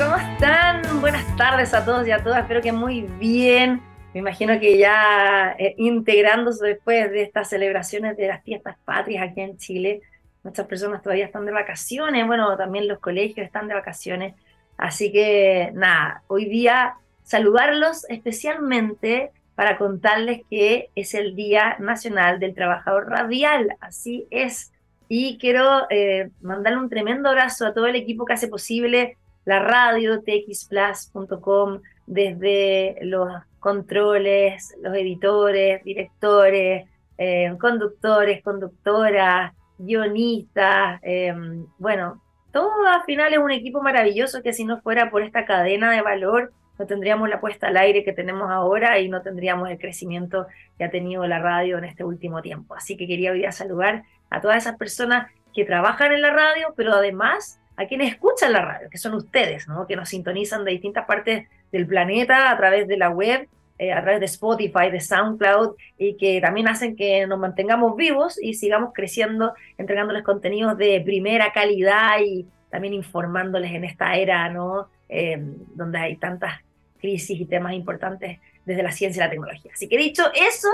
¿cómo están? Buenas tardes a todos y a todas, espero que muy bien. Me imagino que ya eh, integrándose después de estas celebraciones de las fiestas patrias aquí en Chile, muchas personas todavía están de vacaciones, bueno, también los colegios están de vacaciones, así que nada, hoy día saludarlos especialmente para contarles que es el Día Nacional del Trabajador Radial, así es. Y quiero eh, mandarle un tremendo abrazo a todo el equipo que hace posible la radio, txplus.com, desde los controles, los editores, directores, eh, conductores, conductoras, guionistas, eh, bueno, todo al final es un equipo maravilloso que si no fuera por esta cadena de valor, no tendríamos la puesta al aire que tenemos ahora y no tendríamos el crecimiento que ha tenido la radio en este último tiempo. Así que quería hoy a saludar a todas esas personas que trabajan en la radio, pero además a quienes escuchan la radio, que son ustedes, ¿no? que nos sintonizan de distintas partes del planeta a través de la web, eh, a través de Spotify, de SoundCloud, y que también hacen que nos mantengamos vivos y sigamos creciendo, entregándoles contenidos de primera calidad y también informándoles en esta era, ¿no? Eh, donde hay tantas crisis y temas importantes desde la ciencia y la tecnología. Así que dicho eso,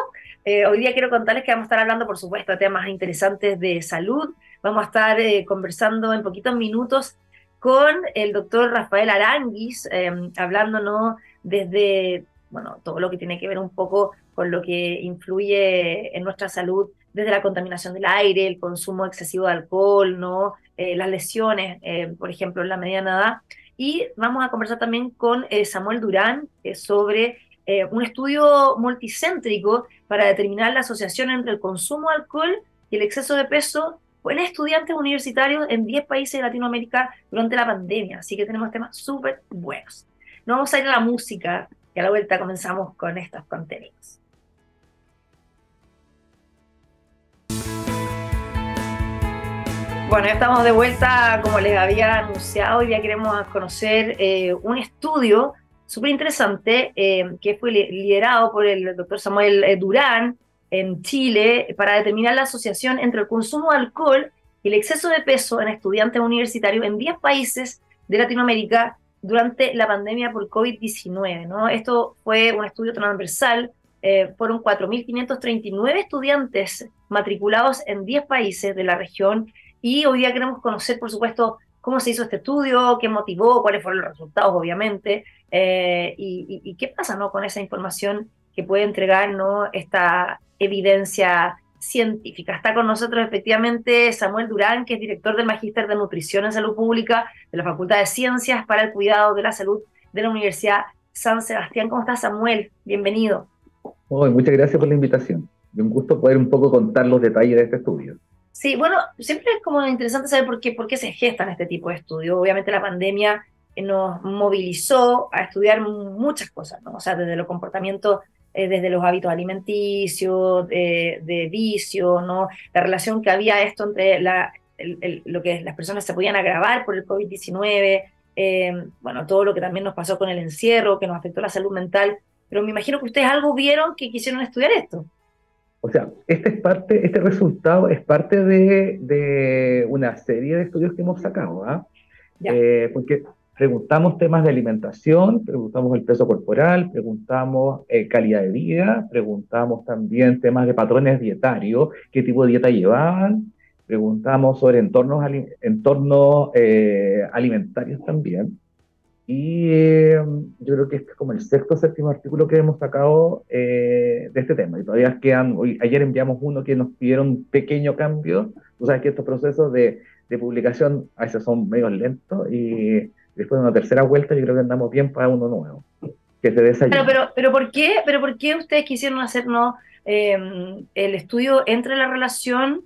eh, hoy día quiero contarles que vamos a estar hablando, por supuesto, de temas interesantes de salud. Vamos a estar eh, conversando en poquitos minutos con el doctor Rafael Aranguis, eh, hablándonos desde, bueno, todo lo que tiene que ver un poco con lo que influye en nuestra salud desde la contaminación del aire, el consumo excesivo de alcohol, ¿no? las lesiones, por ejemplo, en la mediana edad. Y vamos a conversar también con eh, Samuel Durán sobre eh, un estudio multicéntrico para determinar la asociación entre el consumo de alcohol y el exceso de peso en estudiantes universitarios en 10 países de Latinoamérica durante la pandemia. Así que tenemos temas súper buenos. Nos vamos a ir a la música y a la vuelta comenzamos con estos contenidos. Bueno, ya estamos de vuelta, como les había anunciado, hoy día queremos conocer eh, un estudio súper interesante eh, que fue liderado por el doctor Samuel eh, Durán en Chile para determinar la asociación entre el consumo de alcohol y el exceso de peso en estudiantes universitarios en 10 países de Latinoamérica durante la pandemia por COVID-19. ¿no? Esto fue un estudio transversal, fueron 4.539 estudiantes matriculados en 10 países de la región y hoy día queremos conocer, por supuesto, cómo se hizo este estudio, qué motivó, cuáles fueron los resultados, obviamente, eh, y, qué pasa ¿no? con esa información que puede entregar ¿no? esta evidencia científica. Está con nosotros efectivamente Samuel Durán, que es director del Magíster de Nutrición en Salud Pública de la Facultad de Ciencias para el Cuidado de la Salud de la Universidad San Sebastián. ¿Cómo estás, Samuel? Bienvenido. muchas gracias por la invitación. Y un gusto poder un poco contar los detalles de este estudio. Sí, bueno, siempre es como interesante saber por qué, por qué se gestan este tipo de estudios. Obviamente la pandemia nos movilizó a estudiar muchas cosas, ¿no? O sea, desde los comportamientos, eh, desde los hábitos alimenticios, de, vicio, ¿no? La relación que había esto entre la, lo que las personas se podían agravar por el COVID-19, eh, bueno, todo lo que también nos pasó con el encierro, que nos afectó la salud mental. Pero me imagino que ustedes algo vieron que quisieron estudiar esto. O sea, este, es parte, este resultado es parte de, una serie de estudios que hemos sacado, ¿ah? Eh, porque preguntamos temas de alimentación, preguntamos el peso corporal, preguntamos eh, calidad de vida, preguntamos también temas de patrones dietarios, qué tipo de dieta llevaban, preguntamos sobre entornos, entornos eh, alimentarios también. Y eh, yo creo que este es como el sexto o séptimo artículo que hemos sacado eh, de este tema. Y todavía quedan, hoy, ayer enviamos uno que nos pidieron un pequeño cambio. Tú sabes que estos procesos de, de publicación a veces son medio lentos y después de una tercera vuelta yo creo que andamos bien para uno nuevo. Que se pero, pero, pero, ¿por qué, pero ¿por qué ustedes quisieron hacernos eh, el estudio entre la relación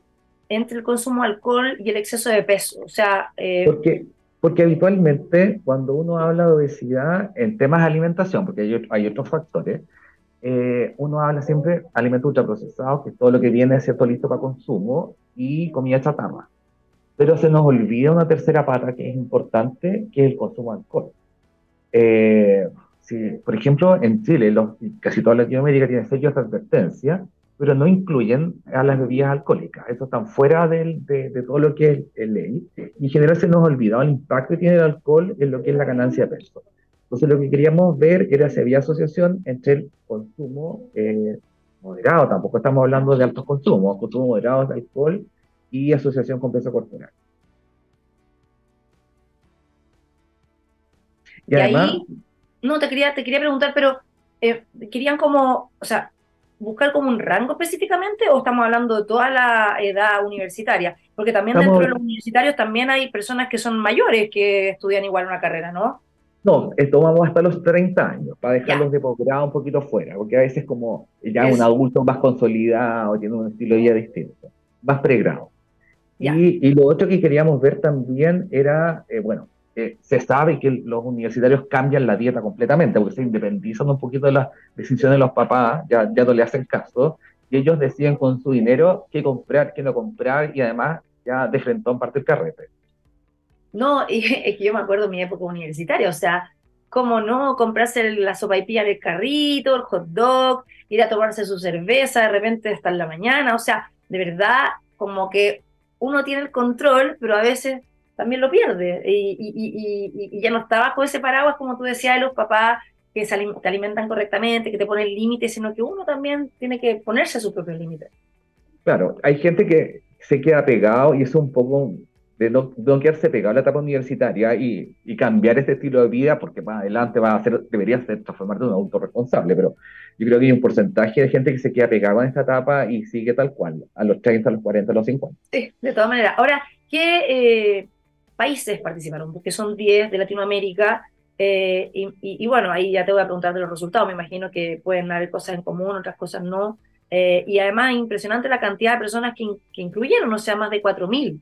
entre el consumo de alcohol y el exceso de peso? O sea, porque porque habitualmente cuando uno habla de obesidad en temas de alimentación, porque hay, otros factores, eh, uno habla siempre de alimentos ultraprocesados, que es todo lo que viene cierto listo para consumo, y comida chatarra. Pero se nos olvida una tercera pata que es importante, que es el consumo de alcohol. Eh, si, por ejemplo, en Chile, los, casi toda Latinoamérica tiene sellos de advertencia, pero no incluyen a las bebidas alcohólicas. Eso están fuera de, de, todo lo que es ley. Y en general se nos ha olvidado el impacto que tiene el alcohol en lo que es la ganancia de peso. Entonces lo que queríamos ver era si había asociación entre el consumo eh, moderado, tampoco estamos hablando de altos consumos, consumo moderado de alcohol y asociación con peso corporal. Y, además, ahí, no, te quería, te quería preguntar, pero eh, querían como, o sea, buscar como un rango específicamente o estamos hablando de toda la edad universitaria? Porque también dentro de los universitarios también hay personas que son mayores que estudian igual una carrera, ¿no? No, esto vamos hasta los 30 años, para dejarlos de posgrado un poquito fuera, porque a veces como ya un adulto más consolidado, tiene un estilo de vida distinto, más pregrado. Y, y, lo otro que queríamos ver también era, eh, bueno, eh, se sabe que los universitarios cambian la dieta completamente, porque se independizan un poquito de las decisiones de los papás, ya, ya no le hacen caso, y ellos deciden con su dinero qué comprar, qué no comprar, y además ya de frente a parte el carrete. No, y es que yo me acuerdo de mi época universitaria, o sea, cómo no comprarse la sopa y pilla del carrito, el hot dog, ir a tomarse su cerveza de repente hasta en la mañana, o sea, de verdad, como que uno tiene el control, pero a veces también lo pierde y, y, y, ya no está bajo ese paraguas, como tú decías, de los papás que se te alimentan correctamente, que te ponen límites, sino que uno también tiene que ponerse a sus propios límites. Claro, hay gente que se queda pegado y es un poco de no, quedarse pegado a la etapa universitaria y, cambiar este estilo de vida, porque más adelante va a ser, debería ser transformarte en un adulto responsable, pero yo creo que hay un porcentaje de gente que se queda pegado en esta etapa y sigue tal cual, a los 30, a los 40, a los 50. Sí, de todas maneras. Ahora, ¿qué eh, países participaron? Porque son 10 de Latinoamérica, eh, y, y, bueno, ahí ya te voy a preguntar de los resultados, me imagino que pueden haber cosas en común, otras cosas no. Eh, y además, impresionante la cantidad de personas que, que incluyeron, o sea, más de 4.000.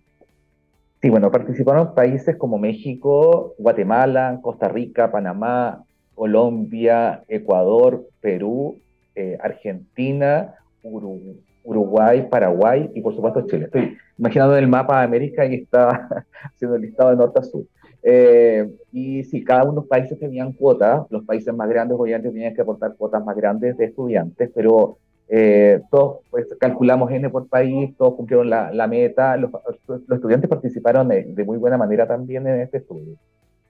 Sí, bueno, participaron países como México, Guatemala, Costa Rica, Panamá, Colombia, Ecuador, Perú, eh, Argentina, Uruguay, Paraguay y por supuesto Chile. Estoy imaginando el mapa de América y está haciendo el listado de norte a sur. Eh, y sí, cada uno de los países tenían cuotas, los países más grandes obviamente tenían que aportar cuotas más grandes de estudiantes, pero eh, todos pues, calculamos N por país, todos cumplieron la, la meta, los, los, estudiantes participaron de, muy buena manera también en este estudio.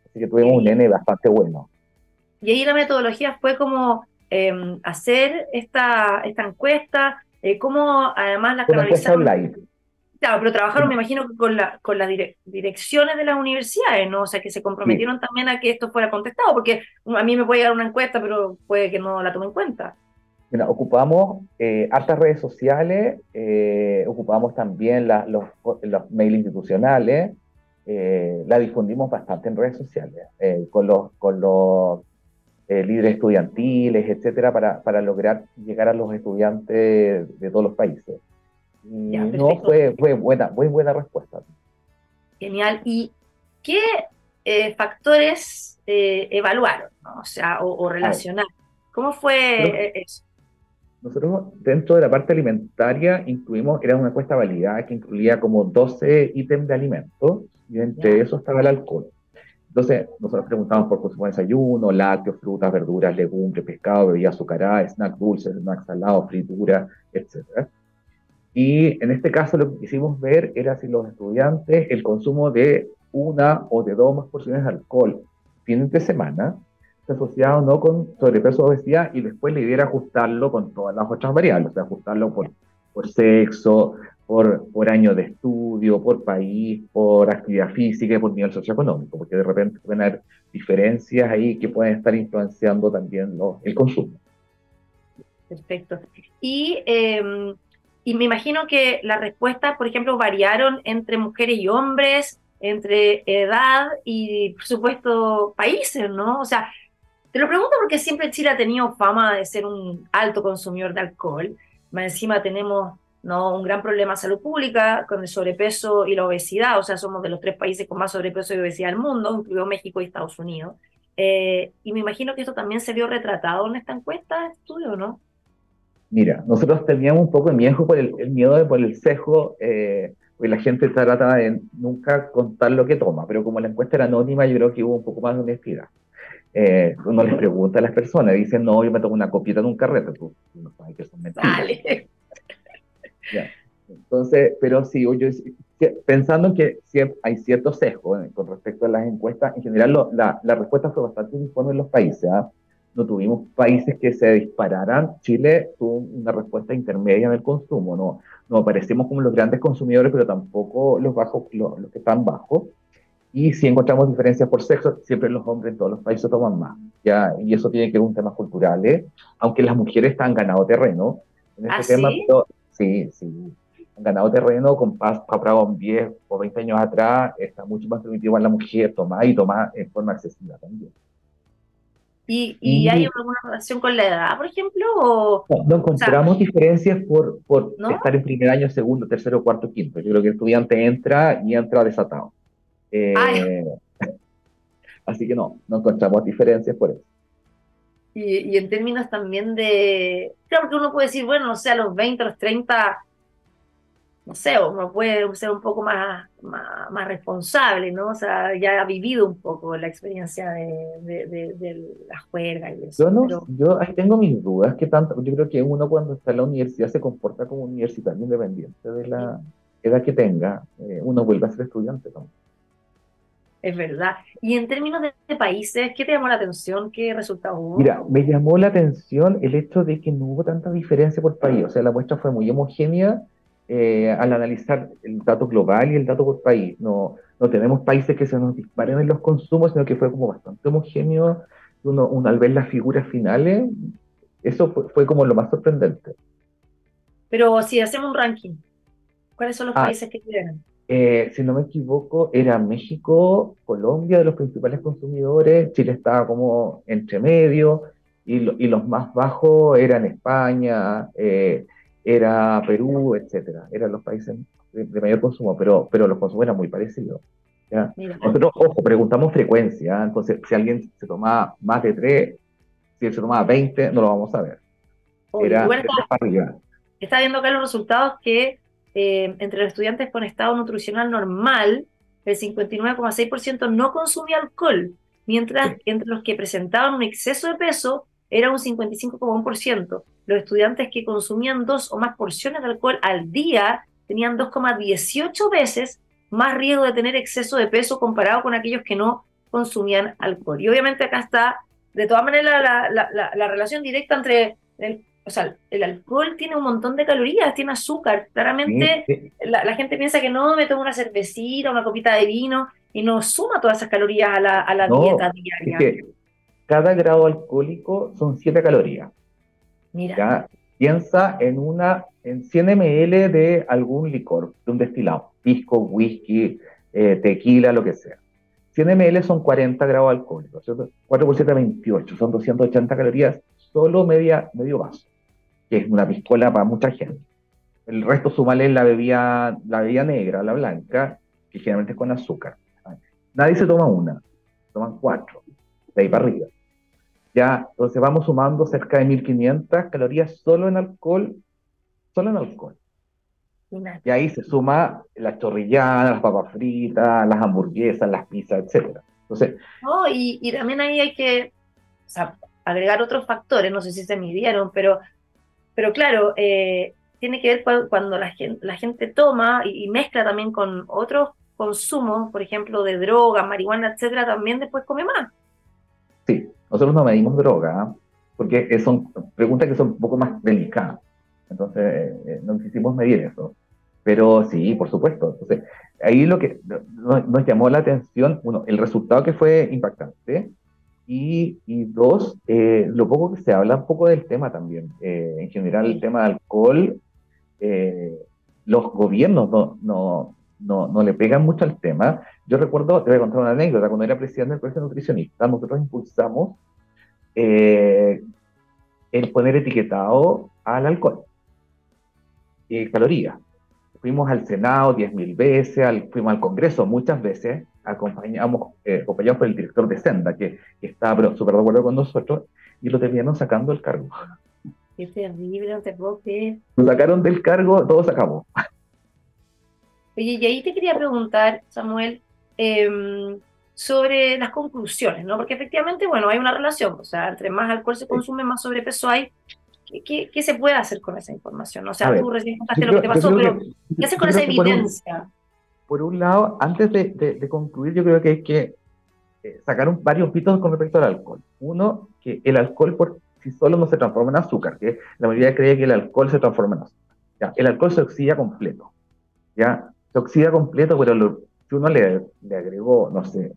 Así que tuvimos un N bastante bueno. Y ahí la metodología fue como eh, hacer esta, esta encuesta, eh, cómo además la canalizaron. Claro, pero trabajaron, me imagino, con, la, con las direcciones de las universidades, ¿no? O sea, que se comprometieron también a que esto fuera contestado, porque a mí me puede dar una encuesta, pero puede que no la tome en cuenta ocupamos eh, altas redes sociales, eh, ocupamos también los, los mails institucionales, eh, la difundimos bastante en redes sociales, con los, con los líderes estudiantiles, etcétera, para, para, lograr llegar a los estudiantes de todos los países. Y no, fue, fue buena, muy buena respuesta. Genial. ¿Y qué factores evaluaron, o sea, o, o relacionaron? ¿Cómo fue eso? Nosotros dentro de la parte alimentaria incluimos, era una encuesta validada que incluía como 12 ítems de alimentos y entre eso estaba el alcohol. Entonces, nosotros preguntamos por consumo de desayuno, lácteos, frutas, verduras, legumbres, pescado, bebidas azucaradas, snacks dulces, snacks salados, frituras, etc. Y en este caso lo que quisimos ver era si los estudiantes, el consumo de una o de dos más porciones de alcohol fines de semana, asociado no con sobrepeso o obesidad y después la idea era ajustarlo con todas las otras variables, o sea, ajustarlo por, por sexo, por, por año de estudio, por país, por actividad física y por nivel socioeconómico, porque de repente pueden haber diferencias ahí que pueden estar influenciando también el consumo. Perfecto. Y, em, y me imagino que las respuestas, por ejemplo, variaron entre mujeres y hombres, entre edad y, por supuesto, países, ¿no? O sea, te lo pregunto porque siempre Chile ha tenido fama de ser un alto consumidor de alcohol. Más encima tenemos ¿no? un gran problema de salud pública con el sobrepeso y la obesidad. O sea, somos de los tres países con más sobrepeso y obesidad del mundo, incluido México y Estados Unidos. Eh, y me imagino que esto también se vio retratado en esta encuesta de estudio, ¿no? Mira, nosotros teníamos un poco de miedo por el, miedo de por el sesgo, eh, la gente trata de nunca contar lo que toma, pero como la encuesta era anónima, yo creo que hubo un poco más de honestidad eh, uno les pregunta a las personas, dicen, no, yo me tomo una copita en un carrete, tú no sabes que son mentiras. Entonces, pero sí, yo, pensando en que hay cierto sesgo eh, con respecto a las encuestas, en general la, la, respuesta fue bastante uniforme en los países. ¿ah? No tuvimos países que se dispararan. Chile tuvo una respuesta intermedia en el consumo. No, no aparecemos como los grandes consumidores, pero tampoco los, bajos, los, los que están bajos. Y si encontramos diferencias por sexo, siempre los hombres en todos los países toman más. ¿ya? Y eso tiene que ver con temas culturales, aunque las mujeres están ganado terreno. En este ¿Ah, tema, sí? sí, sí han ganado terreno con comparado 10 o 20 años atrás, está mucho más permitido a la mujer tomar y tomar en forma accesible también. ¿Y, y, hay alguna relación con la edad, por ejemplo? O, no, encontramos diferencias por, por estar en primer año, segundo, tercero, cuarto, quinto. Yo creo que el estudiante entra y entra desatado. Eh, así que no, no encontramos diferencias por eso. Y, y, en términos también de, claro que uno puede decir, bueno, o sea, a los 20, a los 30 no sé, uno puede ser un poco más, más, responsable, ¿no? O sea, ya ha vivido un poco la experiencia de, de, la juerga y eso. Yo, no, yo ahí tengo mis dudas, que tanto, yo creo que uno cuando está en la universidad se comporta como universitario independiente de la edad que tenga, eh, uno vuelve a ser estudiante ¿no? Es verdad. Y en términos de, países, ¿qué te llamó la atención? ¿Qué resultado hubo? Mira, me llamó la atención el hecho de que no hubo tanta diferencia por país. O sea, la muestra fue muy homogénea eh, al analizar el dato global y el dato por país. No, no tenemos países que se nos disparen en los consumos, sino que fue como bastante homogéneo. Uno, uno al ver las figuras finales, eso fue, como lo más sorprendente. Pero si hacemos un ranking, ¿cuáles son los ah, países que tienen? Eh, si no me equivoco, era México, Colombia de los principales consumidores, Chile estaba como entre medio, y, y los más bajos eran España, eh, era Perú, etcétera. Eran los países de, mayor consumo, pero, pero los consumos eran muy parecidos. ¿ya? Nosotros, ojo, preguntamos frecuencia, entonces si alguien se tomaba más de 3, si él se tomaba 20, no lo vamos a ver. Era está, está viendo acá los resultados que eh, entre los estudiantes con estado nutricional normal, el 59,6% no consumía alcohol, mientras que entre los que presentaban un exceso de peso era un 55,1%. Los estudiantes que consumían dos o más porciones de alcohol al día tenían 2,18 veces más riesgo de tener exceso de peso comparado con aquellos que no consumían alcohol. Y obviamente acá está, de todas maneras, la, relación directa entre el, o sea, el alcohol tiene un montón de calorías, tiene azúcar. Claramente La, gente piensa que no, me tomo una cervecita, una copita de vino y no suma todas esas calorías a la, dieta diaria cada grado alcohólico son 7 calorías. Mira. Piensa en una en 100 ml de algún licor, de un destilado, pisco, whisky, eh, tequila, lo que sea. 100 ml son 40 grados alcohólicos, 4 por 7, 28, son 280 calorías, solo media, medio vaso, que es una piscola para mucha gente. El resto sumale la bebida, la bebida negra, la blanca, que generalmente es con azúcar. Nadie se toma una, toman cuatro, de ahí para arriba. Ya, entonces vamos sumando cerca de 1500 calorías solo en alcohol, solo en alcohol. Y ahí se suma la chorrillada, las papas fritas, las hamburguesas, las pizzas, etc. Entonces, y, también ahí hay que agregar otros factores, no sé si se midieron, pero, pero claro, eh, tiene que ver cuando la gente, toma y, mezcla también con otros consumos, por ejemplo, de drogas, marihuana, etcétera, también después come más. Sí, nosotros no medimos droga, porque son preguntas que son un poco más delicadas. Entonces, eh, eh, no quisimos medir eso. Pero sí, por supuesto. Entonces, ahí lo que nos, llamó la atención, uno, el resultado que fue impactante, y, y dos, eh, lo poco que se habla un poco del tema también. en general, el tema de alcohol, los gobiernos no, no, no, no le pegan mucho al tema. Yo recuerdo, te voy a contar una anécdota, cuando era presidente del Colegio Nutricionista, nosotros impulsamos eh, el poner etiquetado al alcohol y calorías. Fuimos al Senado 10.000 veces, al, fuimos al Congreso muchas veces, acompañamos, eh, acompañados por el director de Senda, que, que estaba súper de acuerdo con nosotros, y lo terminaron sacando del cargo. Qué terrible, no te puedo creer. Lo sacaron del cargo, todo se acabó. Oye, y ahí te quería preguntar, Samuel, em, sobre las conclusiones, ¿no? Porque efectivamente, bueno, hay una relación, o sea, entre más alcohol se consume, más sobrepeso hay. ¿qué, qué, se puede hacer con esa información? O sea, tú recién contaste lo que te pasó, pero ¿qué haces con esa evidencia? Por un, lado, antes de, concluir, yo creo que hay que eh, sacar varios mitos con respecto al alcohol. Uno, que el alcohol por sí solo no se transforma en azúcar, que la mayoría cree que el alcohol se transforma en azúcar. ¿ya? El alcohol se oxida completo, ¿ya? Se oxida completo, pero si uno le, agregó, no sé,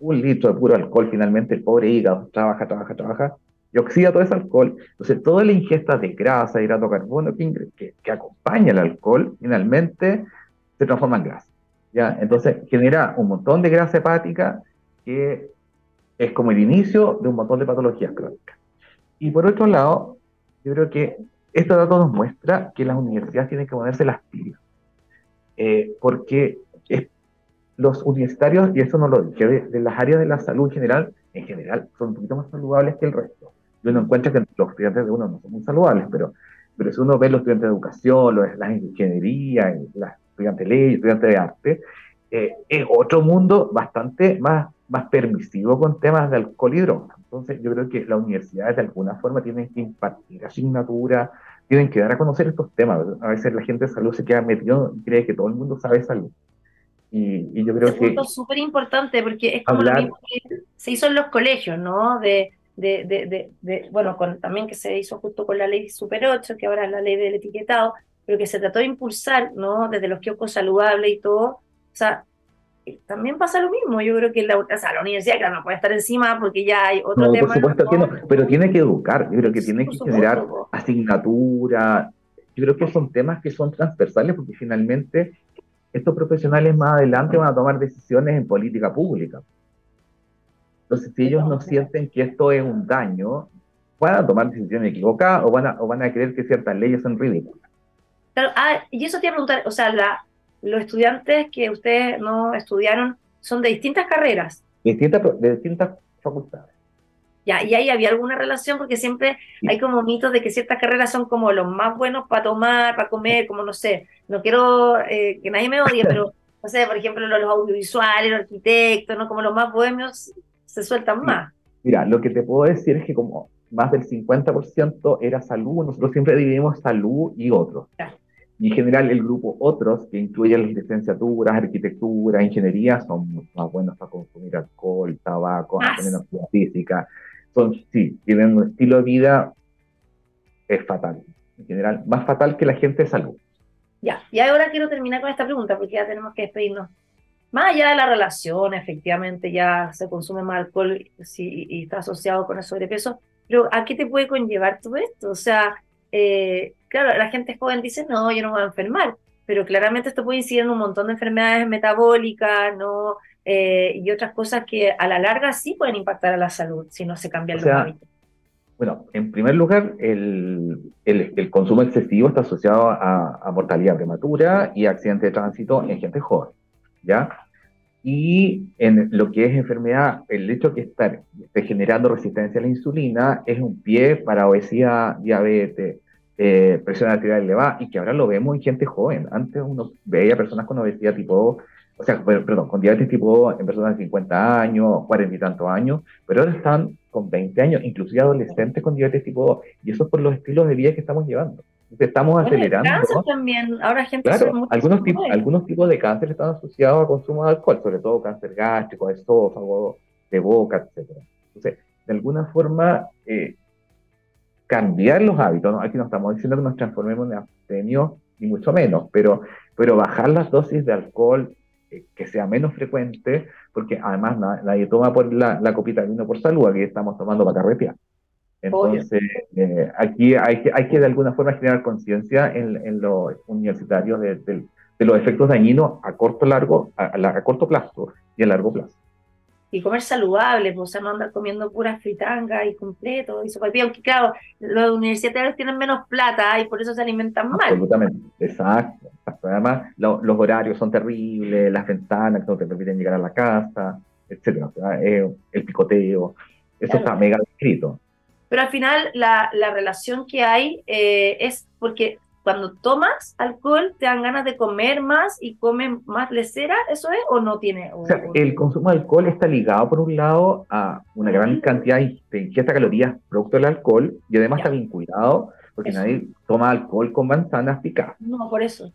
un litro de puro alcohol, finalmente el pobre hígado trabaja, trabaja, trabaja, y oxida todo ese alcohol. Entonces, toda la ingesta de grasa, hidrato de carbono que, que, acompaña el alcohol, finalmente se transforma en grasa. ¿Ya? Entonces, genera un montón de grasa hepática que es como el inicio de un montón de patologías crónicas. Y por otro lado, yo creo que este dato nos muestra que las universidades tienen que ponerse las pilas. Eh, porque es los universitarios, y eso no lo dije, de, las áreas de la salud en general, en general, son un poquito más saludables que el resto. Y uno encuentra que los estudiantes de uno no son muy saludables, pero, pero si uno ve los estudiantes de educación, los, las ingeniería, los estudiantes de ley, estudiantes de arte, eh, es otro mundo bastante más, más permisivo con temas de alcohol y drogas. Entonces, yo creo que las universidades de alguna forma tienen que impartir asignatura, tienen que dar a conocer estos temas. A veces la gente de salud se queda metido y cree que todo el mundo sabe salud. Y, yo creo que... Es súper importante porque es como lo mismo que se hizo en los colegios, ¿no? De, de, de, de, bueno, con, también que se hizo justo con la ley Super 8, que ahora es la ley del etiquetado, pero que se trató de impulsar, ¿no? Desde los kioscos saludables y todo. O sea, también pasa lo mismo. Yo creo que la, o sea, la universidad, claro, no puede estar encima porque ya hay otro no, tema. Por supuesto que no, pero tiene que educar. Yo creo que tiene que generar asignatura. Yo creo que son temas que son transversales porque finalmente estos profesionales más adelante van a tomar decisiones en política pública. Entonces, si ellos no sienten que esto es un daño, van a tomar decisiones equivocadas o van a, o van a creer que ciertas leyes son ridículas. Claro, ah, y eso te iba a preguntar, o sea, la, los estudiantes que ustedes no estudiaron son de distintas carreras. Distintas, de distintas facultades. Ya, y ahí había alguna relación, porque siempre hay como mitos de que ciertas carreras son como los más buenos para tomar, para comer, como no sé, no quiero eh, que nadie me odie, pero no sé, por ejemplo, los, audiovisuales, los arquitectos, ¿no? Como los más bohemios se sueltan más. Mira, lo que te puedo decir es que como más del 50% era salud, nosotros siempre dividimos salud y otros. Y en general el grupo otros, que incluye las licenciaturas, arquitectura, ingeniería, son más buenos para consumir alcohol, tabaco, actividad física, son, sí, tienen un estilo de vida es fatal, en general, más fatal que la gente de salud. Ya, y ahora quiero terminar con esta pregunta porque ya tenemos que despedirnos. Más allá de la relación, efectivamente ya se consume más alcohol y está asociado con el sobrepeso, pero ¿a qué te puede conllevar todo esto? O sea, eh, claro, la gente joven dice, no, yo no voy a enfermar, pero claramente esto puede incidir en un montón de enfermedades metabólicas, ¿no? Eh, y otras cosas que a la larga sí pueden impactar a la salud si no se cambian los hábitos. Bueno, en primer lugar, el, el, consumo excesivo está asociado a, mortalidad prematura y accidente de tránsito en gente joven, ¿ya? Y en lo que es enfermedad, el hecho de que estar, esté generando resistencia a la insulina es un pie para obesidad, diabetes, eh, presión arterial elevada, y que ahora lo vemos en gente joven. Antes uno veía personas con obesidad tipo o sea, perdón, con diabetes tipo en personas de 50 años, 40 y tantos años, pero ahora están con 20 años, inclusive adolescentes con diabetes tipo 2, y eso es por los estilos de vida que estamos llevando. Estamos acelerando. El cáncer también, ahora gente claro, algunos tipos, algunos tipos de cáncer están asociados al consumo de alcohol, sobre todo cáncer gástrico, esófago, de boca, etc. Entonces, de alguna forma, eh, cambiar los hábitos, ¿no? aquí no estamos diciendo que nos transformemos en abstemios, ni mucho menos, pero, pero bajar las dosis de alcohol, que sea menos frecuente, porque además nadie toma por la, copita de vino por salud, aquí estamos tomando para carretear. Entonces, eh, aquí hay que, hay que de alguna forma generar conciencia en, en, los universitarios de, de, los efectos dañinos a corto, largo, a, a corto plazo y a largo plazo y comer saludable, pues, o sea, no andar comiendo puras fritangas y completo y sopa aunque claro, los universitarios tienen menos plata y por eso se alimentan mal. Absolutamente, exacto. Además, los horarios son terribles, las ventanas que no te permiten llegar a la casa, etcétera. Eh, el picoteo, eso está mega descrito. Pero al final la, la relación que hay eh, es porque cuando tomas alcohol te dan ganas de comer más y comen más lecera, ¿eso es o no tiene? O, sea, el consumo de alcohol está ligado por un lado a una gran cantidad de ingesta de calorías producto del alcohol y además está vinculado porque nadie toma alcohol con manzanas picadas. No, por eso.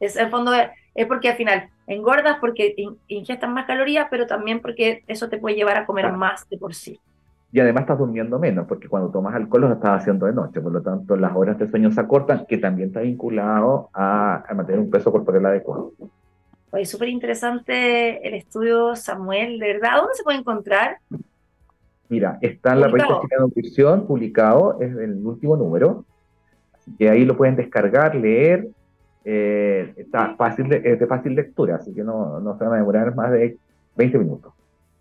Es, el fondo es porque al final engordas porque ingestas más calorías, pero también porque eso te puede llevar a comer más de por sí. Y además estás durmiendo menos, porque cuando tomas alcohol lo estás haciendo de noche, por lo tanto las horas de sueño se acortan, que también está vinculado a, mantener un peso corporal adecuado. Oye, súper interesante el estudio, Samuel, ¿de verdad? ¿Dónde se puede encontrar? Mira, está en la revista de Nutrición, publicado, es el último número, así que ahí lo pueden descargar, leer, eh, está fácil de, es de fácil lectura, así que no, no se van a demorar más de 20 minutos.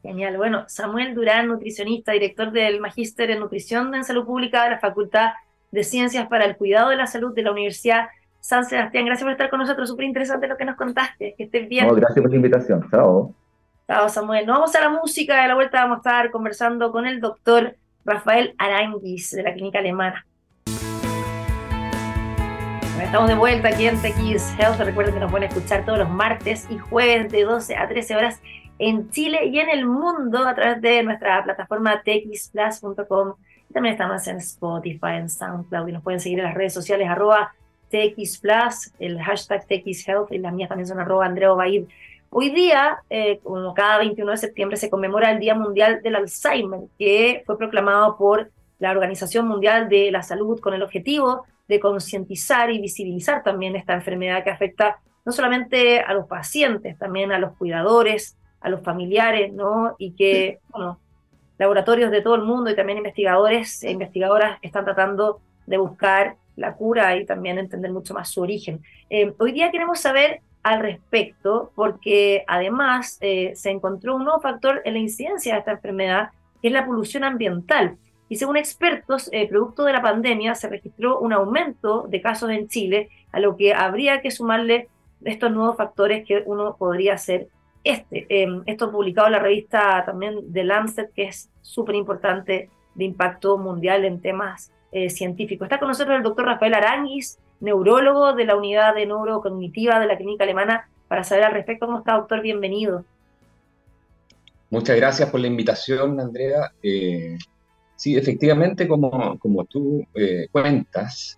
Genial. Bueno, Samuel Durán, nutricionista, director del Magíster en Nutrición en Salud Pública de la Facultad de Ciencias para el Cuidado de la Salud de la Universidad San Sebastián. Gracias por estar con nosotros. Súper interesante lo que nos contaste. Que estés bien. gracias por la invitación. Chao. Chao, Samuel. Nos vamos a la música. De la vuelta vamos a estar conversando con el doctor Rafael Aranguis de la Clínica Alemana. Estamos de vuelta aquí en TX Health. Recuerden que nos pueden escuchar todos los martes y jueves de 12 a 13 horas en Chile y en el mundo a través de nuestra plataforma txplus.com. También estamos en Spotify, en SoundCloud y nos pueden seguir en las redes sociales arroba txplus, el hashtag txhealth y las mías también son arroba Baid. Hoy día, eh, como cada 21 de septiembre, se conmemora el Día Mundial del Alzheimer, que fue proclamado por la Organización Mundial de la Salud con el objetivo de concientizar y visibilizar también esta enfermedad que afecta no solamente a los pacientes, también a los cuidadores, a los familiares, ¿no? Y que, bueno, laboratorios de todo el mundo y también investigadores e investigadoras están tratando de buscar la cura y también entender mucho más su origen. Eh, hoy día queremos saber al respecto porque además eh, se encontró un nuevo factor en la incidencia de esta enfermedad, que es la polución ambiental. Y según expertos, eh, producto de la pandemia, se registró un aumento de casos en Chile, a lo que habría que sumarle estos nuevos factores que uno podría ser este. Em, esto publicado en la revista también de Lancet, que es súper importante de impacto mundial en temas eh, científicos. Está con nosotros el doctor Rafael Aranguis, neurólogo de la unidad de neurocognitiva de la clínica alemana, para saber al respecto. ¿Cómo está, doctor? Bienvenido. Muchas gracias por la invitación, Andrea. Eh, sí, efectivamente, como, como tú eh, cuentas,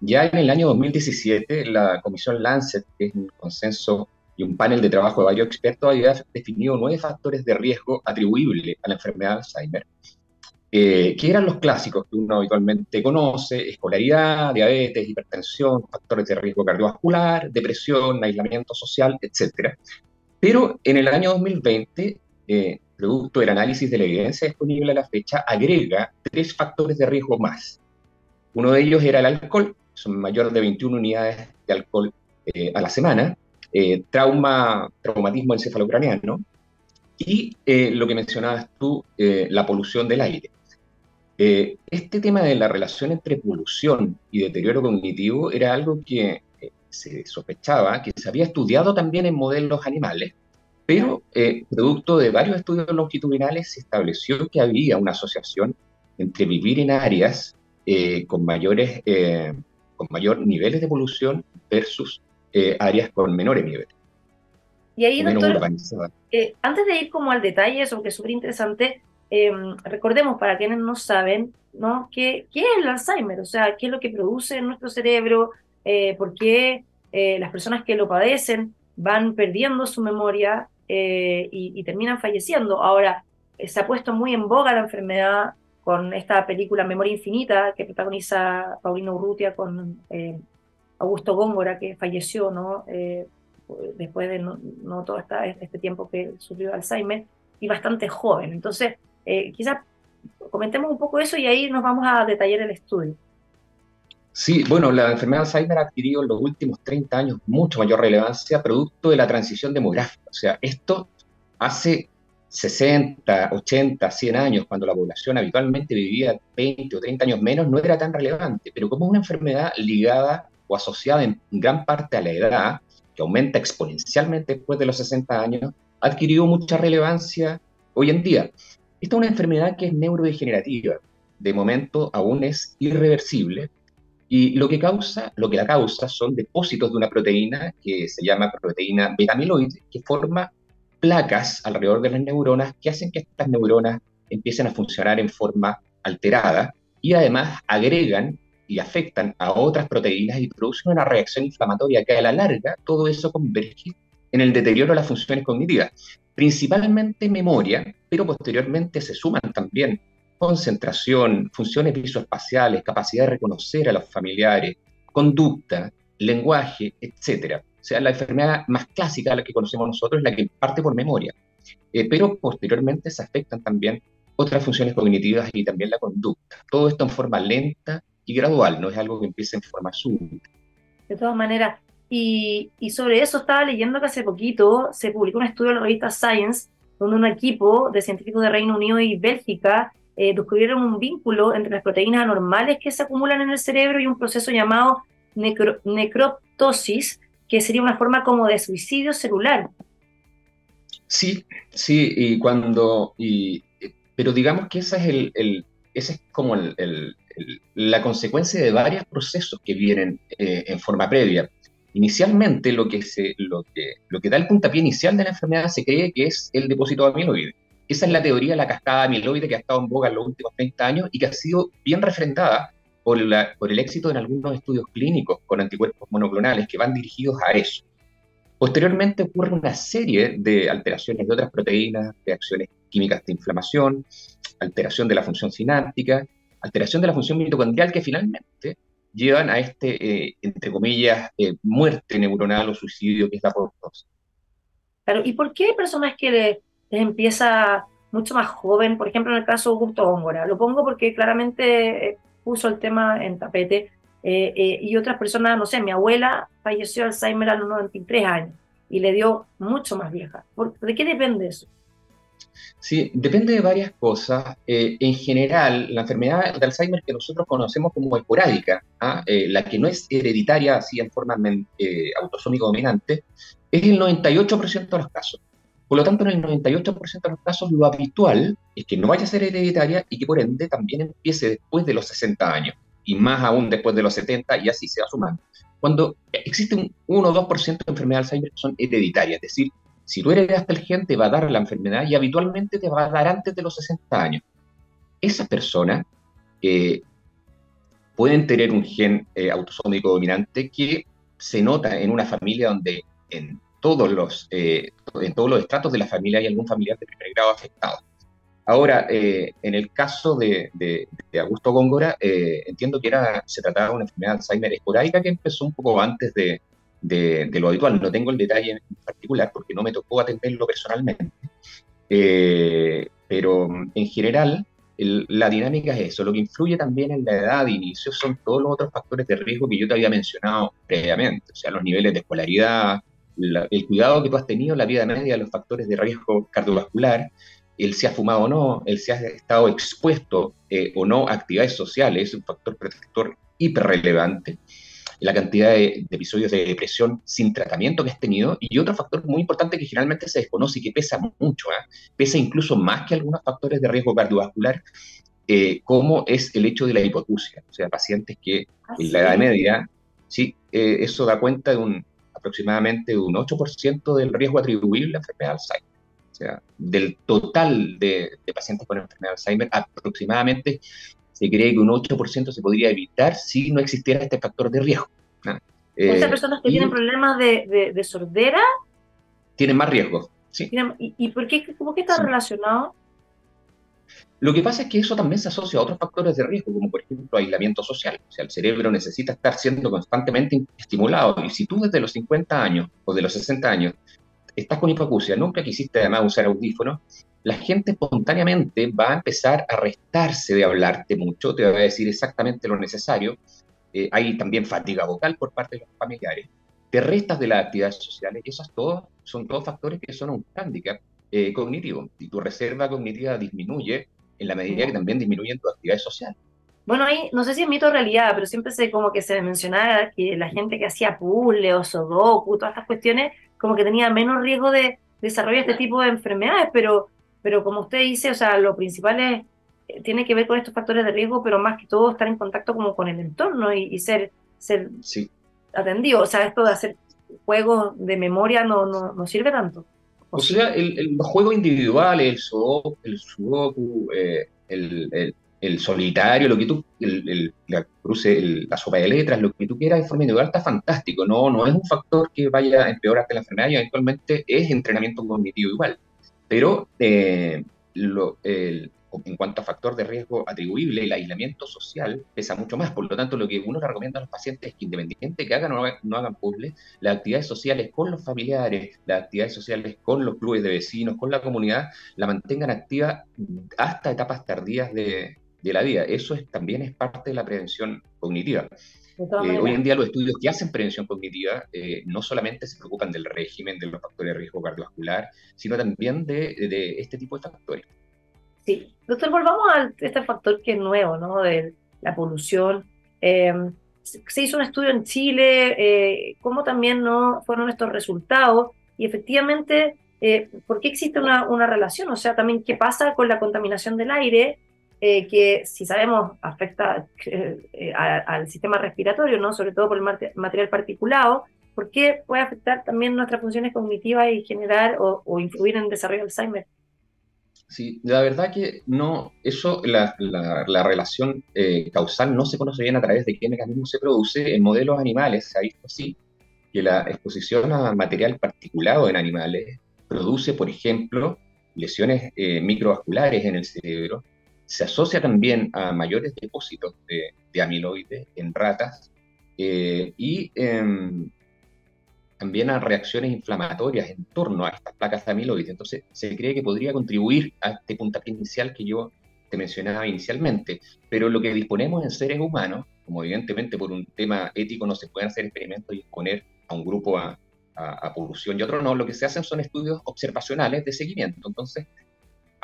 ya en el año 2017 la Comisión Lancet, que es un consenso y un panel de trabajo de varios expertos había definido nueve factores de riesgo atribuibles a la enfermedad de Alzheimer, eh, que eran los clásicos que uno habitualmente conoce, escolaridad, diabetes, hipertensión, factores de riesgo cardiovascular, depresión, aislamiento social, etc. Pero en el año 2020, eh, producto del análisis de la evidencia disponible a la fecha, agrega tres factores de riesgo más. Uno de ellos era el alcohol, son mayor de 21 unidades de alcohol eh, a la semana, eh, trauma, traumatismo encefalocraniano y eh, lo que mencionabas tú, eh, la polución del aire. este tema de la relación entre polución y deterioro cognitivo era algo que se sospechaba, que se había estudiado también en modelos animales, pero producto de varios estudios longitudinales se estableció que había una asociación entre vivir en áreas con mayores con mayor niveles de polución versus eh, áreas con menores niveles. Y ahí, doctor, eh, antes de ir como al detalle, eso que es súper interesante, em, recordemos para quienes no saben, ¿no? ¿Qué, ¿Qué, es el Alzheimer? O sea, ¿qué es lo que produce en nuestro cerebro? Eh, ¿Por qué las personas que lo padecen van perdiendo su memoria y, y, terminan falleciendo? Ahora, se ha puesto muy en boga la enfermedad con esta película Memoria Infinita que protagoniza Paulino Urrutia con Augusto Góngora, que falleció, ¿no? Eh, después de no, todo este tiempo que sufrió Alzheimer, y bastante joven. Entonces, eh, quizás comentemos un poco eso y ahí nos vamos a detallar el estudio. Sí, bueno, la enfermedad de Alzheimer ha adquirido en los últimos 30 años mucho mayor relevancia producto de la transición demográfica. O sea, esto hace 60, 80, 100 años, cuando la población habitualmente vivía 20 o 30 años menos, no era tan relevante, pero como una enfermedad ligada asociada en gran parte a la edad, que aumenta exponencialmente después de los 60 años, ha adquirido mucha relevancia hoy en día. Esta es una enfermedad que es neurodegenerativa, de momento aún es irreversible, y lo que, causa, lo que la causa son depósitos de una proteína que se llama proteína beta-amiloide, que forma placas alrededor de las neuronas que hacen que estas neuronas empiecen a funcionar en forma alterada y además agregan y afectan a otras proteínas y producen una reacción inflamatoria que a la larga todo eso converge en el deterioro de las funciones cognitivas, principalmente memoria, pero posteriormente se suman también concentración, funciones visoespaciales, capacidad de reconocer a los familiares, conducta, lenguaje, etc. O sea, la enfermedad más clásica, la que conocemos nosotros, es la que parte por memoria, eh, pero posteriormente se afectan también otras funciones cognitivas y también la conducta. Todo esto en forma lenta y gradual, no es algo que empiece en forma súbita. De todas maneras, y, y, sobre eso estaba leyendo que hace poquito se publicó un estudio en la revista Science, donde un equipo de científicos de Reino Unido y Bélgica eh, descubrieron un vínculo entre las proteínas anormales que se acumulan en el cerebro y un proceso llamado necroptosis, que sería una forma como de suicidio celular. Sí, sí, y cuando, y, pero digamos que esa es, el, el ese es como el, la consecuencia de varios procesos que vienen eh, en forma previa. Inicialmente, lo que, se, lo, que, lo que da el puntapié inicial de la enfermedad se cree que es el depósito de amiloide. Esa es la teoría de la cascada amiloide que ha estado en boga en los últimos 30 años y que ha sido bien refrendada por, por el éxito en algunos estudios clínicos con anticuerpos monoclonales que van dirigidos a eso. Posteriormente ocurre una serie de alteraciones de otras proteínas, reacciones químicas de inflamación, alteración de la función sináptica, alteración de la función mitocondrial que finalmente llevan a este, eh, entre comillas, eh, muerte neuronal o suicidio que es la apoptosis. Claro, ¿y por qué hay personas que les, empieza mucho más joven? Por ejemplo, en el caso de Augusto Góngora. Lo pongo porque claramente eh, puso el tema en tapete. y otras personas, no sé, mi abuela falleció de Alzheimer a los 93 años y le dio mucho más vieja. ¿De qué depende eso? Sí, depende de varias cosas. Eh, en general, la enfermedad de Alzheimer que nosotros conocemos como esporádica, ¿ah? eh, la que no es hereditaria así en forma eh, autosómica dominante, es el 98% de los casos. Por lo tanto, en el 98% de los casos, lo habitual es que no vaya a ser hereditaria y que por ende también empiece después de los 60 años, y más aún después de los 70, y así se va sumando. Cuando existe un 1 o 2% de enfermedad de Alzheimer que son hereditarias, es decir, si tú heredas el gen, te va a dar la enfermedad y habitualmente te va a dar antes de los 60 años. Esas personas eh, pueden tener un gen eh, autosómico dominante que se nota en una familia donde en todos los, eh, en todos los estratos de la familia hay algún familiar de primer grado afectado. Ahora, en el caso de, Augusto Góngora, entiendo que era, se trataba de una enfermedad de Alzheimer esporádica que empezó un poco antes de, de, lo habitual. No tengo el detalle en particular porque no me tocó atenderlo personalmente. Eh, pero en general, la dinámica es eso. Lo que influye también en la edad de inicio son todos los otros factores de riesgo que yo te había mencionado previamente, o sea, los niveles de escolaridad, el cuidado que tú has tenido en la vida media, los factores de riesgo cardiovascular, el si ha fumado o no, el si has estado expuesto eh, o no a actividades sociales, es un factor protector hiperrelevante la cantidad de, episodios de depresión sin tratamiento que has tenido. Y otro factor muy importante que generalmente se desconoce y que pesa mucho, ¿eh? pesa incluso más que algunos factores de riesgo cardiovascular, eh, como es el hecho de la hipotusia. O sea, pacientes que ah, en la edad media, sí, eh, eso da cuenta de un aproximadamente un 8% del riesgo atribuible a la enfermedad de Alzheimer. O sea, del total de, de pacientes con enfermedad de Alzheimer, aproximadamente se cree que un 8% se podría evitar si no existiera este factor de riesgo. ¿ah? ¿Esas eh, personas que tienen problemas de, sordera? Tienen más riesgo, sí. ¿Y, por qué, cómo que está relacionado? Lo que pasa es que eso también se asocia a otros factores de riesgo, como por ejemplo aislamiento social. O sea, el cerebro necesita estar siendo constantemente estimulado. Y si tú desde los 50 años o de los 60 años estás con hipoacusia, nunca quisiste además usar audífonos, la gente espontáneamente va a empezar a restarse de hablarte mucho, te va a decir exactamente lo necesario. Eh, hay también fatiga vocal por parte de los familiares. Te restas de las actividades sociales y esos todos son todos factores que son un hándicap eh, cognitivo. Y tu reserva cognitiva disminuye en la medida que también disminuyen tus actividades sociales. Bueno, ahí no sé si es mito o realidad, pero siempre se como que se mencionaba que la gente que hacía puzzle o sudoku, todas estas cuestiones, como que tenía menos riesgo de desarrollar este tipo de enfermedades, pero pero como usted dice, o sea, lo principal es, eh, tiene que ver con estos factores de riesgo, pero más que todo estar en contacto como con el entorno y, ser, ser atendido. O sea, esto de hacer juegos de memoria no, no, sirve tanto. O, sea, el, el, los juegos individuales, el sudoku, el, sudoku, eh, el, el solitario, lo que tú, el, la cruce, la sopa de letras, lo que tú quieras de forma individual está fantástico, no, no es un factor que vaya a empeorarte la enfermedad y eventualmente es entrenamiento cognitivo igual. Pero eh, en cuanto a factor de riesgo atribuible, el aislamiento social pesa mucho más. Por lo tanto, lo que uno le recomienda a los pacientes es que independientemente que hagan o no hagan puzzles, las actividades sociales con los familiares, las actividades sociales con los clubes de vecinos, con la comunidad, la mantengan activa hasta etapas tardías de, la vida. Eso es, también es parte de la prevención cognitiva. Eh, hoy en día los estudios que hacen prevención cognitiva eh, no solamente se preocupan del régimen, de los factores de riesgo cardiovascular, sino también de, de este tipo de factores. Sí, doctor, volvamos a este factor que es nuevo, ¿no? De la polución. Em, se hizo un estudio en Chile, eh, cómo también no fueron estos resultados y efectivamente, ¿por qué existe una, una, relación? O sea, también qué pasa con la contaminación del aire, eh, que si sabemos afecta eh, al sistema respiratorio, ¿no? Sobre todo por el material particulado, ¿por qué puede afectar también nuestras funciones cognitivas y generar o, o influir en el desarrollo de Alzheimer? Sí, la verdad que no, eso, la, la, relación eh, causal no se conoce bien a través de qué mecanismo se produce. En modelos animales se ha visto así, que la exposición a material particulado en animales produce, por ejemplo, lesiones eh, microvasculares en el cerebro. Se asocia también a mayores depósitos de, de amiloides en ratas eh, y em, también a reacciones inflamatorias en torno a estas placas de amiloide. Entonces, se cree que podría contribuir a este puntapié inicial que yo te mencionaba inicialmente. Pero lo que disponemos en seres humanos, como evidentemente por un tema ético no se pueden hacer experimentos y exponer a un grupo a, a, polución y otro no, lo que se hacen son estudios observacionales de seguimiento. Entonces,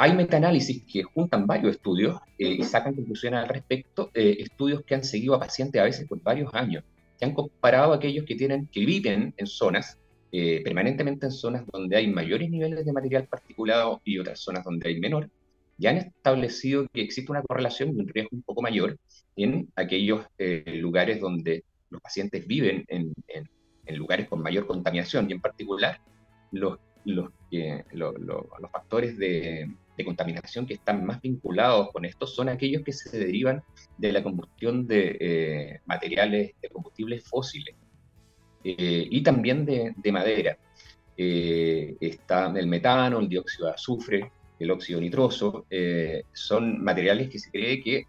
hay metaanálisis que juntan varios estudios eh, y sacan conclusiones al respecto, eh, estudios que han seguido a pacientes a veces por varios años que han comparado a aquellos que, tienen, que viven en zonas, eh, permanentemente en zonas donde hay mayores niveles de material particulado y otras zonas donde hay menor, ya han establecido que existe una correlación y un riesgo un poco mayor en aquellos lugares donde los pacientes viven en, en, lugares con mayor contaminación y en particular los, los, los factores de, de contaminación que están más vinculados con esto son aquellos que se derivan de la combustión de eh, materiales, de combustibles fósiles eh, y también de, madera. Eh, está el metano, el dióxido de azufre, el óxido nitroso, son materiales que se cree que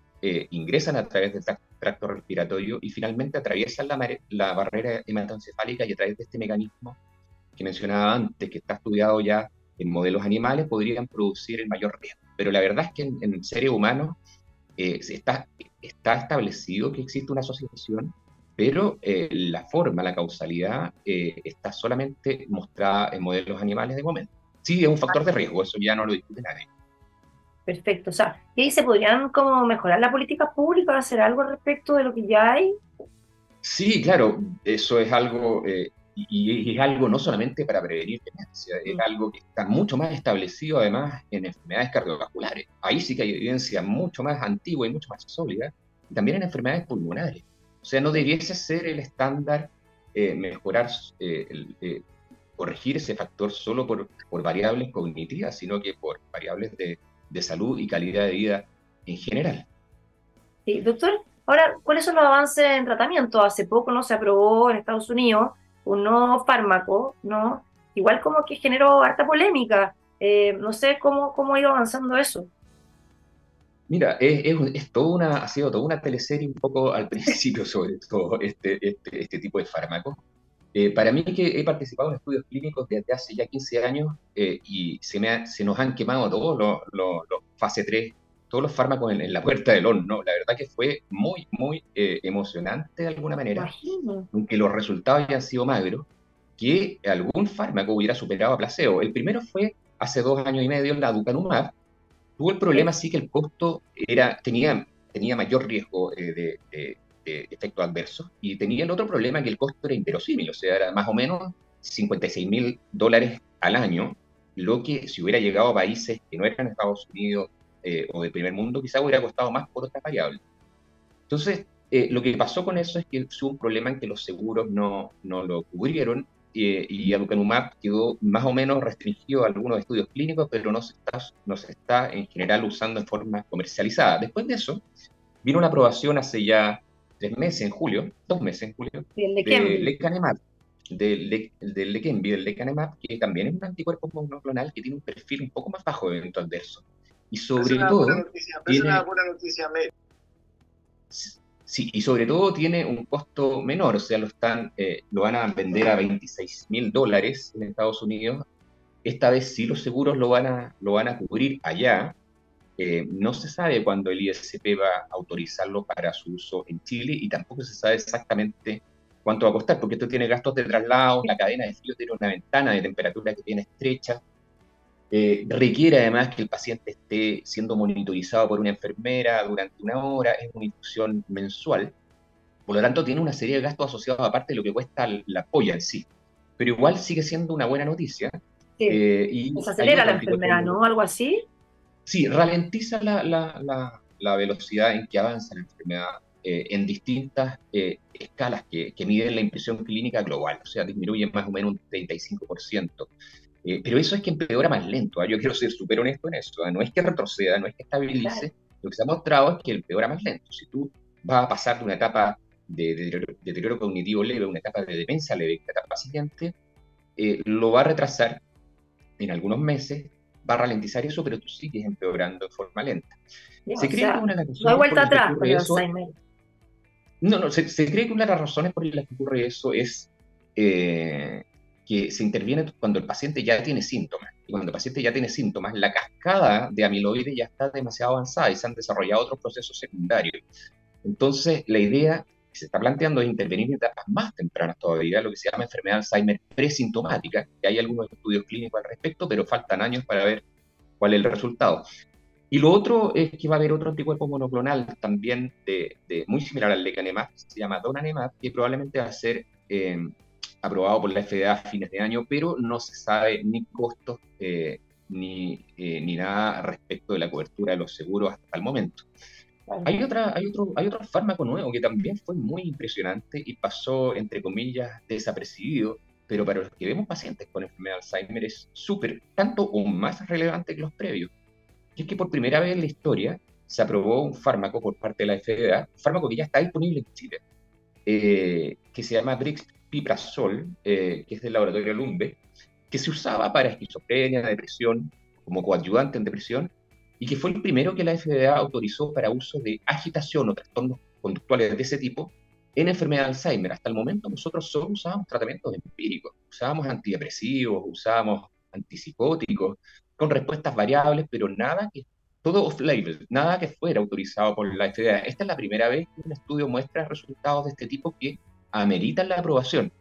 ingresan a través del tracto respiratorio y finalmente atraviesan la, la barrera hematoencefálica y a través de este mecanismo que mencionaba antes, que está estudiado ya en modelos animales podrían producir el mayor riesgo. Pero la verdad es que en, seres humanos eh, está, está establecido que existe una asociación, pero eh, la forma, la causalidad eh, está solamente mostrada en modelos animales de momento. Sí, es un factor de riesgo, eso ya no lo discute nadie. Perfecto, o sea, ¿y se podrían como mejorar la política pública, hacer algo respecto de lo que ya hay? Sí, claro, eso es algo y, es algo no solamente para prevenir demencia, es algo que está mucho más establecido además en enfermedades cardiovasculares. Ahí sí que hay evidencia mucho más antigua y mucho más sólida, y también en enfermedades pulmonares. O sea, no debiese ser el estándar eh, mejorar, eh, eh, corregir ese factor solo por, por, variables cognitivas, sino que por variables de, de salud y calidad de vida en general. Sí, doctor, ahora, ¿cuáles son los avances en tratamiento? Hace poco no se aprobó en Estados Unidos un nuevo fármaco, ¿no? Igual como que generó harta polémica. Eh, no sé cómo, cómo ha ido avanzando eso. Mira, es, es, una, ha sido toda una teleserie un poco al principio sobre todo este, este, este tipo de fármacos. Eh, para mí que he participado en estudios clínicos desde hace ya 15 años eh, y se, me se nos han quemado todos los, los, los fase 3 todos los fármacos en, la puerta del horno. La verdad que fue muy, muy eh, emocionante de alguna manera, aunque los resultados hayan sido magros, que algún fármaco hubiera superado a placebo. El primero fue hace dos años y medio la Ducanumab. Tuvo el problema sí que el costo era, tenía, tenía mayor riesgo eh, de, de, de efectos adversos y tenía el otro problema que el costo era inverosímil, o sea, era más o menos 56 mil dólares al año, lo que si hubiera llegado a países que no eran Estados Unidos, eh, o del primer mundo, quizá hubiera costado más por otras variables. Entonces, eh, lo que pasó con eso es que hubo un problema en que los seguros no, no lo cubrieron y aducanumab quedó más o menos restringido a algunos estudios clínicos, pero no se, está, no se está en general usando en forma comercializada. Después de eso, vino una aprobación hace ya tres meses, en julio, dos meses en julio, de lecanemab, del, Leqembi, del lecanemab, que también es un anticuerpo monoclonal que tiene un perfil un poco más bajo de evento adverso. Y sobre todo... es una buena noticia Sí, y sobre todo tiene un costo menor, o sea, lo, están, eh, lo van a vender a 26 mil dólares en Estados Unidos. Esta vez sí los seguros lo van a, lo van a cubrir allá. Eh, no se sabe cuándo el ISP va a autorizarlo para su uso en Chile y tampoco se sabe exactamente cuánto va a costar, porque esto tiene gastos de traslado, la cadena de frío tiene una ventana de temperatura que tiene estrecha, eh, requiere además que el paciente esté siendo monitorizado por una enfermera durante una hora, es una infusión mensual, por lo tanto tiene una serie de gastos asociados aparte de lo que cuesta la polla en sí. Pero igual sigue siendo una buena noticia. Sí. Eh, y se acelera la enfermedad, ¿no? ¿Algo así? Sí, ralentiza la, la, la, velocidad en que avanza la enfermedad eh, en distintas escalas que, que, miden la impresión clínica global, o sea, disminuye más o menos un 35%. Eh, pero eso es que empeora más lento. ¿ah? Yo quiero ser súper honesto en eso. ¿ah? No es que retroceda, no es que estabilice. Lo que se ha mostrado es que empeora más lento. Si tú vas a pasar de una etapa de, deterioro, cognitivo leve a una etapa de demencia leve, la etapa siguiente, eh, lo va a retrasar en algunos meses, va a ralentizar eso, pero tú sigues empeorando de forma lenta. se cree que una de las no hay vuelta atrás con Alzheimer. No, no, se, cree que una de las razones por las que ocurre eso es eh, que se interviene cuando el paciente ya tiene síntomas. Y cuando el paciente ya tiene síntomas, la cascada de amiloide ya está demasiado avanzada y se han desarrollado otros procesos secundarios. Entonces, la idea que se está planteando es intervenir en etapas más tempranas todavía, lo que se llama enfermedad de Alzheimer presintomática, que hay algunos estudios clínicos al respecto, pero faltan años para ver cuál es el resultado. Y lo otro es que va a haber otro anticuerpo monoclonal también de, muy similar al lecanemab, se llama donanemab, que probablemente va a ser eh, aprobado por la FDA a fines de año, pero no se sabe ni costos eh, ni, eh, ni nada respecto de la cobertura de los seguros hasta el momento. Hay, otra, hay, otro, hay otro fármaco nuevo que también fue muy impresionante y pasó, entre comillas, desapercibido, pero para los que vemos pacientes con enfermedad de Alzheimer es súper, tanto o más relevante que los previos. Y es que por primera vez en la historia se aprobó un fármaco por parte de la FDA, un fármaco que ya está disponible en Chile, eh, que se llama Brix Piprazol, eh, que es del laboratorio Lumbe, que se usaba para esquizofrenia, depresión, como coadyuvante en depresión, y que fue el primero que la FDA autorizó para uso de agitación o trastornos conductuales de ese tipo en enfermedad de Alzheimer. Hasta el momento nosotros solo usábamos tratamientos empíricos, usábamos antidepresivos, usábamos antipsicóticos, con respuestas variables, pero nada que, todo off-label, nada que fuera autorizado por la FDA. Esta es la primera vez que un estudio muestra resultados de este tipo que ameritan la aprobación.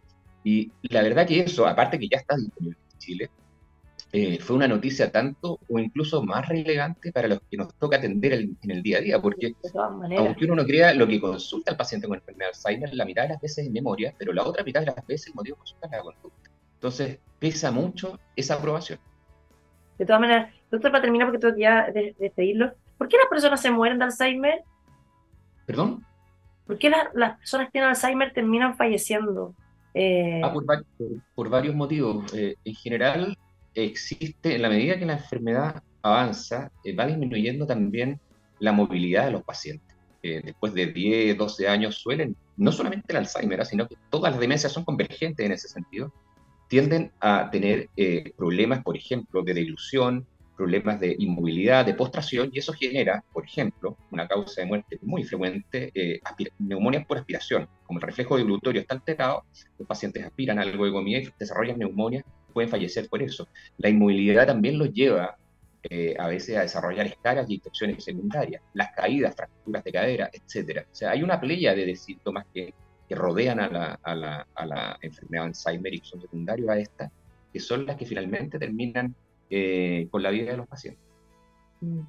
Y la verdad que eso, aparte que ya está disponible en Chile, eh, fue una noticia tanto o incluso más relevante para los que nos toca atender en el día a día, porque aunque uno no crea, lo que consulta al paciente con enfermedad de Alzheimer, la mitad de las veces es memoria, pero la otra mitad de las veces el motivo de consulta es la conducta. Entonces, pesa mucho esa aprobación. De todas maneras, doctor, para terminar, porque tengo que ya despedirlo, ¿por qué las personas se mueren de Alzheimer? ¿Perdón? ¿Por qué las personas que tienen Alzheimer terminan falleciendo? Eh, ah, por, varios motivos. Eh, en general, existe, en la medida que la enfermedad avanza, eh, va disminuyendo también la movilidad de los pacientes. después de 10, 12 años suelen, no solamente el Alzheimer, sino que todas las demencias son convergentes en ese sentido, tienden a tener problemas, por ejemplo, de dilución, problemas de inmovilidad, de postración, y eso genera, por ejemplo, una causa de muerte muy frecuente, eh, neumonias por aspiración. Como el reflejo glutorio está alterado, los pacientes aspiran algo de comida y desarrollan neumonias, pueden fallecer por eso. La inmovilidad también los lleva eh, a veces a desarrollar escaras y infecciones secundarias, las caídas, fracturas de cadera, etc. O sea, hay una playa de síntomas que, que rodean a la, a, la, enfermedad Alzheimer y son secundarios a esta, que son las que finalmente terminan eh, con la vida de los pacientes. Mm.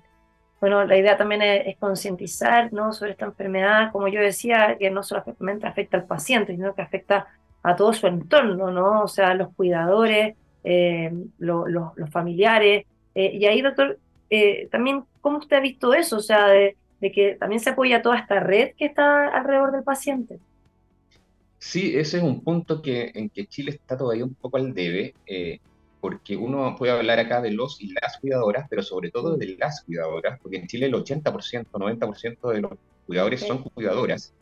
Bueno, la idea también es, concientizar ¿no? sobre esta enfermedad, como yo decía, que no solamente afecta al paciente, sino que afecta a todo su entorno, ¿no? O sea, los cuidadores, eh, los familiares. Eh, y ahí, doctor, también, ¿cómo usted ha visto eso? O sea, de, que también se apoya toda esta red que está alrededor del paciente. Sí, ese es un punto que, en que Chile está todavía un poco al debe, eh, porque uno puede hablar acá de los y las cuidadoras, pero sobre todo de las cuidadoras, porque en Chile el 80%, 90% de los cuidadores son cuidadoras,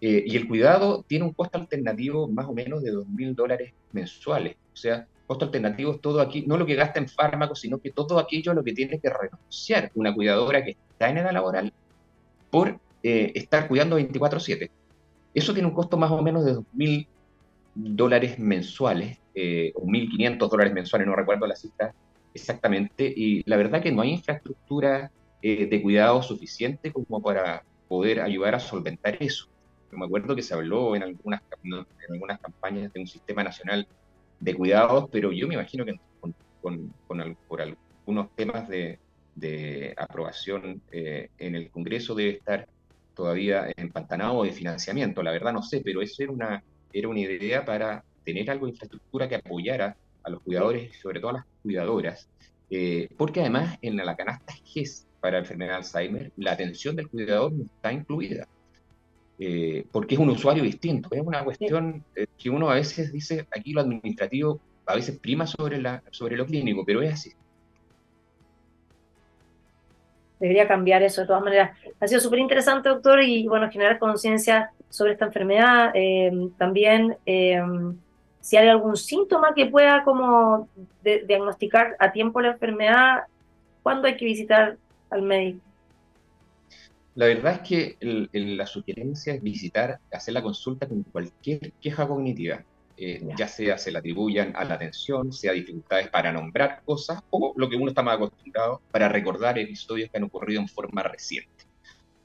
eh, y el cuidado tiene un costo alternativo más o menos de 2.000 dólares mensuales. O sea, costo alternativo es todo aquí, no lo que gasta en fármacos, sino que todo aquello a lo que tiene que renunciar una cuidadora que está en edad laboral por eh, estar cuidando 24/7. Eso tiene un costo más o menos de 2.000 dólares mensuales, eh, o 1.500 dólares mensuales, no recuerdo la cifra exactamente, y la verdad que no hay infraestructura eh, de cuidado suficiente como para poder ayudar a solventar eso. me acuerdo que se habló en algunas, en algunas campañas de un sistema nacional de cuidados, pero yo me imagino que con, por algunos temas de, aprobación eh, en el Congreso debe estar todavía empantanado de financiamiento, la verdad no sé, pero eso era una, era una idea para tener algo de infraestructura que apoyara a los cuidadores sobre todo a las cuidadoras, eh, porque además en la canasta GES para enfermedad de Alzheimer, la atención del cuidador no está incluida, eh, porque es un usuario distinto, es una cuestión eh, que uno a veces dice, aquí lo administrativo a veces prima sobre, la, sobre lo clínico, pero es así debería cambiar eso de todas maneras. Ha sido súper interesante, doctor, y bueno, generar conciencia sobre esta enfermedad. También, si hay algún síntoma que pueda como diagnosticar a tiempo la enfermedad, ¿cuándo hay que visitar al médico? La verdad es que la sugerencia es visitar, hacer la consulta con cualquier queja cognitiva. Eh, ya sea se le atribuyan a la atención, sea dificultades para nombrar cosas, o lo que uno está más acostumbrado, para recordar episodios que han ocurrido en forma reciente.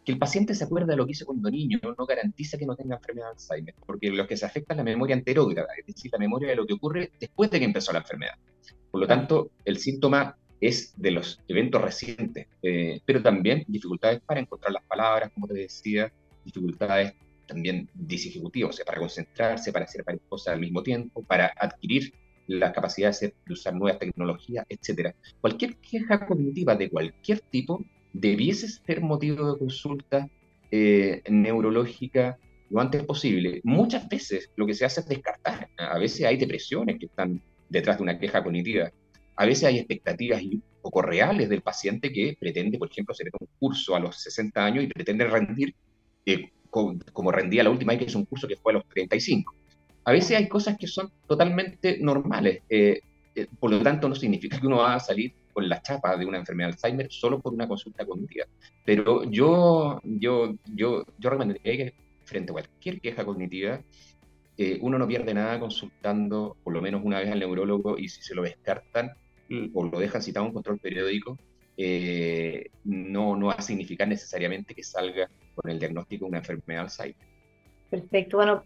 Que el paciente se acuerde de lo que hizo cuando niño no garantiza que no tenga enfermedad de Alzheimer, porque lo que se afecta es la memoria anterógrada, es decir, la memoria de lo que ocurre después de que empezó la enfermedad. Por lo tanto, el síntoma es de los eventos recientes, eh, pero también dificultades para encontrar las palabras, como te decía, dificultades también disejecutivo, o sea, para concentrarse, para hacer varias cosas al mismo tiempo, para adquirir la capacidad de, usar nuevas tecnologías, etc. Cualquier queja cognitiva de cualquier tipo debiese ser motivo de consulta eh, neurológica lo antes posible. Muchas veces lo que se hace es descartar. A veces hay depresiones que están detrás de una queja cognitiva. A veces hay expectativas poco reales del paciente que pretende, por ejemplo, hacer un curso a los 60 años y pretende rendir eh, como rendía la última vez que hice un curso que fue a los 35. A veces hay cosas que son totalmente normales, eh, por lo tanto no significa que uno va a salir con la chapa de una enfermedad de Alzheimer solo por una consulta cognitiva. Pero yo, yo, yo, yo recomendaría que frente a cualquier queja cognitiva, eh, uno no pierde nada consultando por lo menos una vez al neurólogo y si se lo descartan o lo dejan citado en un control periódico, no, no va a significar necesariamente que salga con el diagnóstico de una enfermedad Alzheimer. Perfecto. Bueno,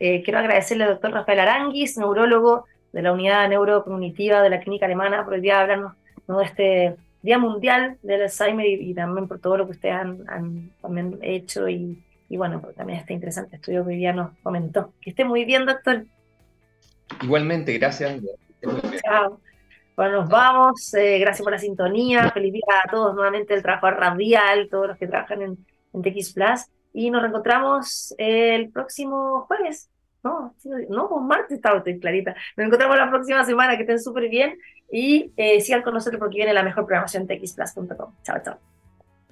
eh, quiero agradecerle al doctor Rafael Aranguis, neurólogo de la unidad neurocognitiva de la clínica alemana, por el día de hablarnos de este Día Mundial del Alzheimer y, también por todo lo que ustedes han, también hecho y, bueno, también este interesante estudio que hoy día nos comentó. Que esté muy bien, doctor. Igualmente, gracias. Chao. Bueno, nos vamos. Eh, gracias por la sintonía. Feliz día a todos nuevamente el trabajo radial, todos los que trabajan en en TX Plus. Y nos reencontramos el próximo jueves. No, no, pues martes estaba estoy clarita. Nos encontramos la próxima semana, que estén súper bien y eh, sigan con nosotros porque viene la mejor programación TXPlus.com. Chao, chao.